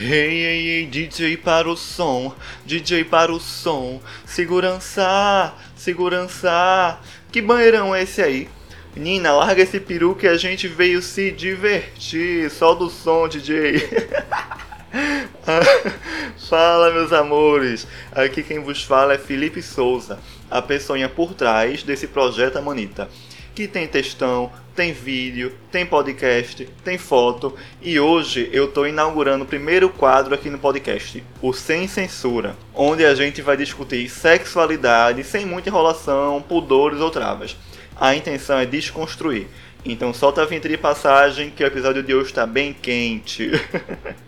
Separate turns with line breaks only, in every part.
Hey, hey, hey, DJ para o som, DJ para o som, segurança, segurança, que banheirão é esse aí? Nina, larga esse peru que a gente veio se divertir, só do som, DJ. fala, meus amores, aqui quem vos fala é Felipe Souza, a pessoa por trás desse projeto Amanita que tem textão, tem vídeo, tem podcast, tem foto e hoje eu estou inaugurando o primeiro quadro aqui no podcast, o Sem Censura, onde a gente vai discutir sexualidade sem muita enrolação, pudores ou travas. A intenção é desconstruir. Então solta a vinheta de passagem que o episódio de hoje está bem quente.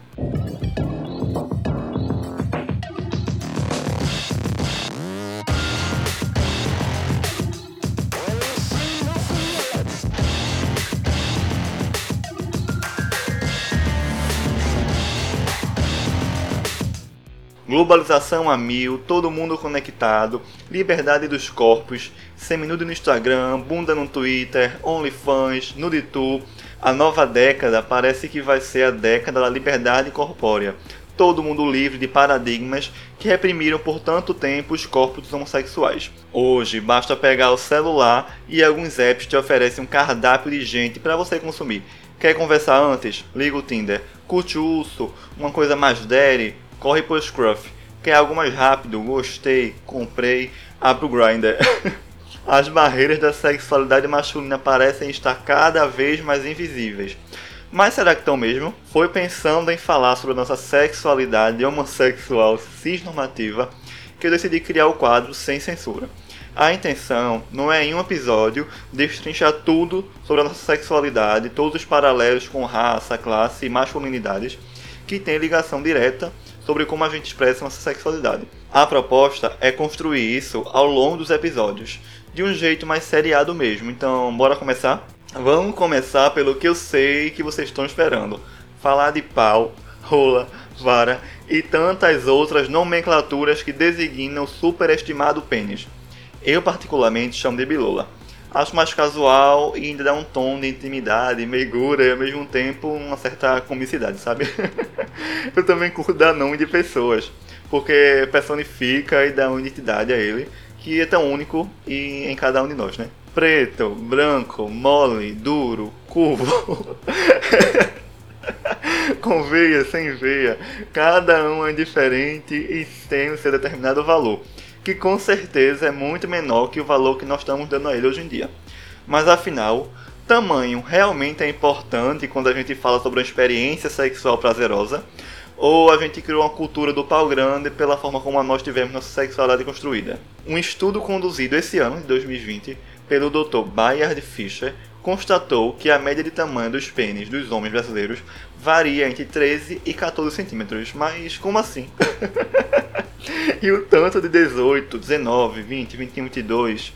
globalização a mil, todo mundo conectado, liberdade dos corpos, seminudo no Instagram, bunda no Twitter, OnlyFans, NudiTu. A nova década parece que vai ser a década da liberdade corpórea. Todo mundo livre de paradigmas que reprimiram por tanto tempo os corpos dos homossexuais. Hoje basta pegar o celular e alguns apps te oferecem um cardápio de gente para você consumir. Quer conversar antes? Liga o Tinder. Curte o urso? Uma coisa mais daddy? Corre pro Scruff. Quer algo mais rápido? Gostei, comprei, abre o Grindr. As barreiras da sexualidade masculina parecem estar cada vez mais invisíveis. Mas será que estão mesmo? Foi pensando em falar sobre a nossa sexualidade homossexual cisnormativa que eu decidi criar o quadro Sem Censura. A intenção não é em um episódio destrinchar tudo sobre a nossa sexualidade, todos os paralelos com raça, classe e masculinidades que têm ligação direta sobre como a gente expressa nossa sexualidade. A proposta é construir isso ao longo dos episódios, de um jeito mais seriado mesmo. Então, bora começar? Vamos começar pelo que eu sei que vocês estão esperando: falar de pau, rola, vara e tantas outras nomenclaturas que designam o superestimado pênis. Eu, particularmente, chamo de bilola acho mais casual e ainda dá um tom de intimidade, meigura e ao mesmo tempo uma certa comicidade, sabe? eu também curto dar nome de pessoas, porque personifica e dá uma identidade a ele, que é tão único e em cada um de nós, né? Preto, branco, mole, duro, curvo. Com veia, sem veia, cada um é diferente e tem o seu determinado valor que com certeza é muito menor que o valor que nós estamos dando a ele hoje em dia. Mas afinal, tamanho realmente é importante quando a gente fala sobre uma experiência sexual prazerosa? Ou a gente criou uma cultura do pau grande pela forma como nós tivemos nossa sexualidade construída? Um estudo conduzido esse ano, de 2020, pelo Dr. Bayard Fischer, constatou que a média de tamanho dos pênis dos homens brasileiros varia entre 13 e 14 centímetros. Mas como assim? e o tanto de 18, 19, 20, 21, 22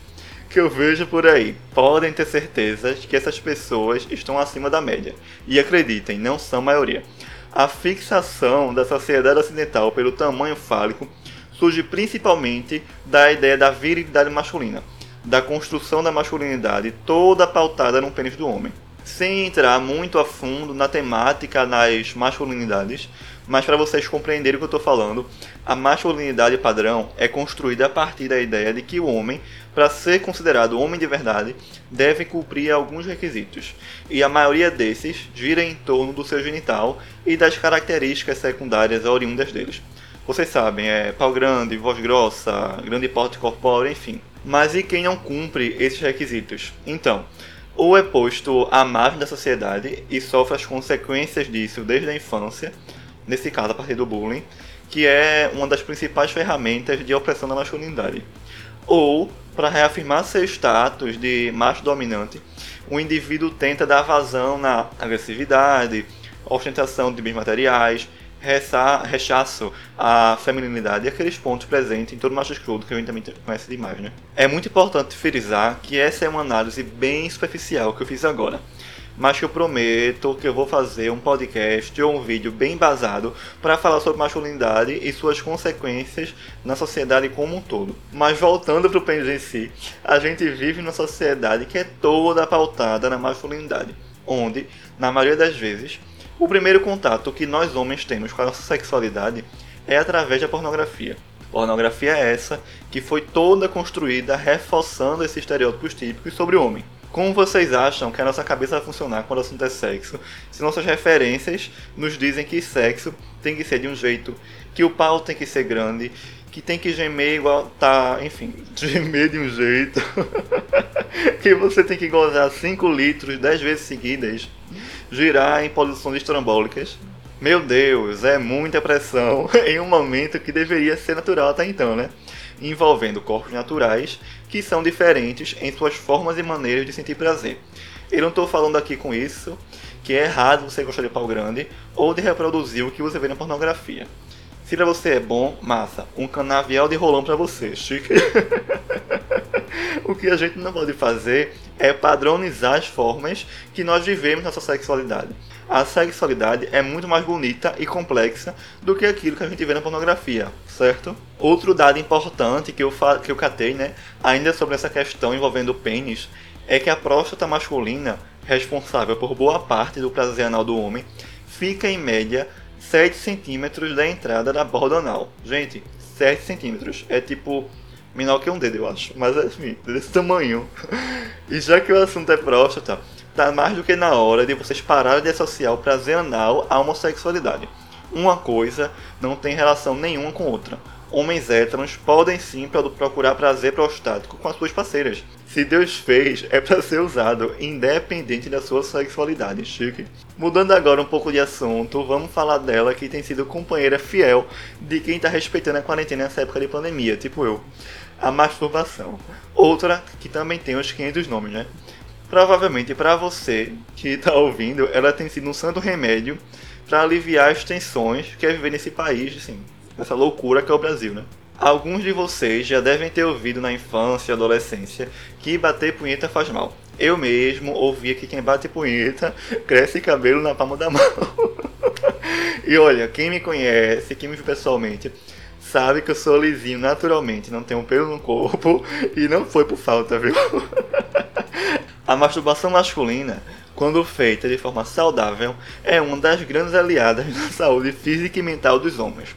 que eu vejo por aí, podem ter certeza que essas pessoas estão acima da média. E acreditem, não são maioria. A fixação da sociedade ocidental pelo tamanho fálico surge principalmente da ideia da virilidade masculina, da construção da masculinidade toda pautada no pênis do homem. Sem entrar muito a fundo na temática das masculinidades, mas para vocês compreenderem o que eu estou falando, a masculinidade padrão é construída a partir da ideia de que o homem, para ser considerado homem de verdade, deve cumprir alguns requisitos. E a maioria desses gira em torno do seu genital e das características secundárias oriundas deles. Vocês sabem, é pau grande, voz grossa, grande porte corpóreo, enfim. Mas e quem não cumpre esses requisitos? Então, ou é posto à margem da sociedade e sofre as consequências disso desde a infância, nesse caso a partir do bullying, que é uma das principais ferramentas de opressão da masculinidade. Ou, para reafirmar seu status de macho dominante, o indivíduo tenta dar vazão na agressividade, ostentação de bens materiais, rechaço à feminilidade e aqueles pontos presentes em todo macho escroto que a gente também conhece demais, né? É muito importante frisar que essa é uma análise bem superficial que eu fiz agora mas que eu prometo que eu vou fazer um podcast ou um vídeo bem embasado para falar sobre masculinidade e suas consequências na sociedade como um todo. Mas voltando para o pênis em si, a gente vive numa sociedade que é toda pautada na masculinidade, onde, na maioria das vezes, O primeiro contato que nós homens temos com a nossa sexualidade é através da pornografia. Pornografia é essa que foi toda construída reforçando esses estereótipos típicos sobre o homem. Como vocês acham que a nossa cabeça vai funcionar quando o assunto é sexo? Se nossas referências nos dizem que sexo tem que ser de um jeito, que o pau tem que ser grande, que tem que gemer igual tá, enfim, gemer de um jeito, que você tem que gozar 5 litros 10 vezes seguidas, girar em posições estrambólicas. Meu Deus, é muita pressão em um momento que deveria ser natural até então, né? Envolvendo corpos naturais que são diferentes em suas formas e maneiras de sentir prazer. Eu não estou falando aqui com isso que é errado você gostar de pau grande ou de reproduzir o que você vê na pornografia. Se pra você é bom, massa, um canavial de rolão pra você, chique. o que a gente não pode fazer é padronizar as formas que nós vivemos nossa sexualidade. A sexualidade é muito mais bonita e complexa do que aquilo que a gente vê na pornografia, certo? Outro dado importante que eu, que eu catei, né, ainda sobre essa questão envolvendo o pênis, é que a próstata masculina, responsável por boa parte do prazer anal do homem, fica em média 7 centímetros da entrada da borda anal. Gente, 7 centímetros é tipo menor que um dedo, eu acho, mas assim, desse tamanho. E já que o assunto é próstata, tá mais do que na hora de vocês pararem de associar o prazer anal à homossexualidade. Uma coisa não tem relação nenhuma com outra. Homens héteros podem sim procurar prazer prostático com as suas parceiras. Se Deus fez, é para ser usado, independente da sua sexualidade, chique. Mudando agora um pouco de assunto, vamos falar dela que tem sido companheira fiel de quem está respeitando a quarentena nessa época de pandemia, tipo eu. A masturbação. Outra que também tem os 500 nomes, né? Provavelmente para você que está ouvindo, ela tem sido um santo remédio para aliviar as tensões que é viver nesse país, assim, nessa loucura que é o Brasil, né? Alguns de vocês já devem ter ouvido na infância e adolescência que bater punheta faz mal. Eu mesmo ouvia que quem bate punheta cresce cabelo na palma da mão. e olha, quem me conhece, quem me viu pessoalmente, sabe que eu sou lisinho naturalmente, não tenho pelo no corpo e não foi por falta, viu? A masturbação masculina, quando feita de forma saudável, é uma das grandes aliadas na saúde física e mental dos homens.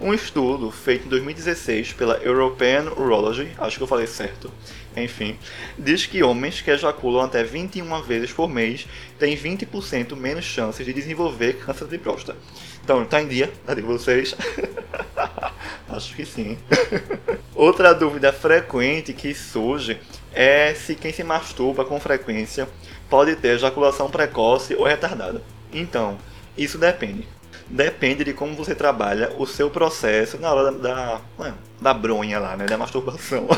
Um estudo feito em 2016 pela European Urology, acho que eu falei certo, enfim, diz que homens que ejaculam até 21 vezes por mês têm 20% menos chances de desenvolver câncer de próstata. Então, tá em dia, tá de vocês? acho que sim. Outra dúvida frequente que surge é se quem se masturba com frequência pode ter ejaculação precoce ou retardada. Então, isso depende. Depende de como você trabalha o seu processo na hora da, da, da bronha lá, né? Da masturbação.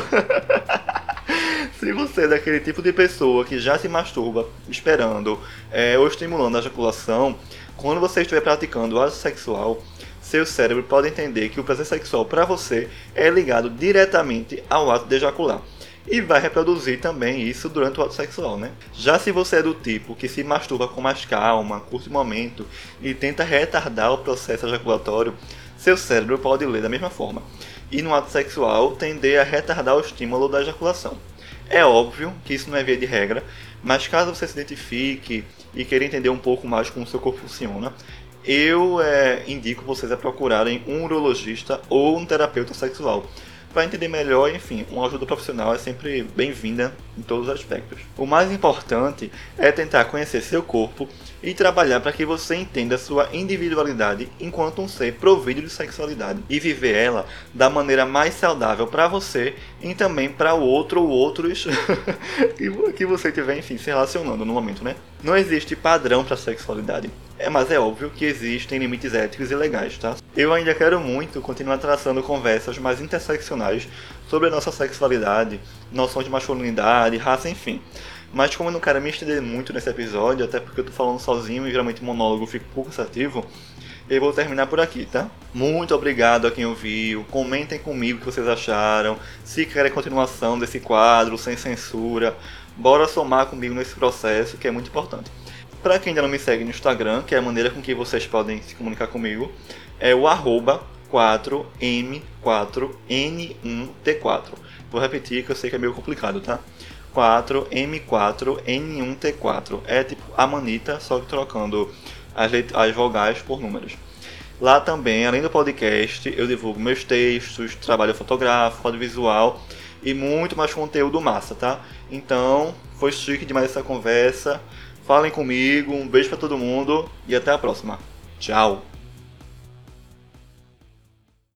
se você é daquele tipo de pessoa que já se masturba esperando é, ou estimulando a ejaculação, quando você estiver praticando o ato sexual, seu cérebro pode entender que o prazer sexual para você é ligado diretamente ao ato de ejacular e vai reproduzir também isso durante o ato sexual, né? Já se você é do tipo que se masturba com mais calma, curto momento e tenta retardar o processo ejaculatório, seu cérebro pode ler da mesma forma e no ato sexual tender a retardar o estímulo da ejaculação. É óbvio que isso não é via de regra, mas caso você se identifique e queira entender um pouco mais como o seu corpo funciona, eu é, indico vocês a procurarem um urologista ou um terapeuta sexual para entender melhor, enfim, uma ajuda profissional é sempre bem-vinda em todos os aspectos. O mais importante é tentar conhecer seu corpo e trabalhar para que você entenda sua individualidade enquanto um ser provido de sexualidade e viver ela da maneira mais saudável para você e também para o outro ou outros que você tiver, enfim, se relacionando no momento, né? Não existe padrão para sexualidade. É, mas é óbvio que existem limites éticos e legais, tá? Eu ainda quero muito continuar traçando conversas mais interseccionais sobre a nossa sexualidade, noções de masculinidade, raça, enfim. Mas como eu não quero me estender muito nesse episódio, até porque eu tô falando sozinho e geralmente monólogo fica um pouco cansativo, eu vou terminar por aqui, tá? Muito obrigado a quem ouviu. Comentem comigo o que vocês acharam. Se querem continuação desse quadro, sem censura, bora somar comigo nesse processo que é muito importante. Para quem ainda não me segue no Instagram, que é a maneira com que vocês podem se comunicar comigo, é o arroba 4M4N1T4. Vou repetir que eu sei que é meio complicado, tá? 4M4N1T4. É tipo a manita, só que trocando as, as vogais por números. Lá também, além do podcast, eu divulgo meus textos, trabalho fotográfico, audiovisual e muito mais conteúdo massa, tá? Então, foi chique demais essa conversa. Falem comigo, um beijo para todo mundo e até a próxima. Tchau!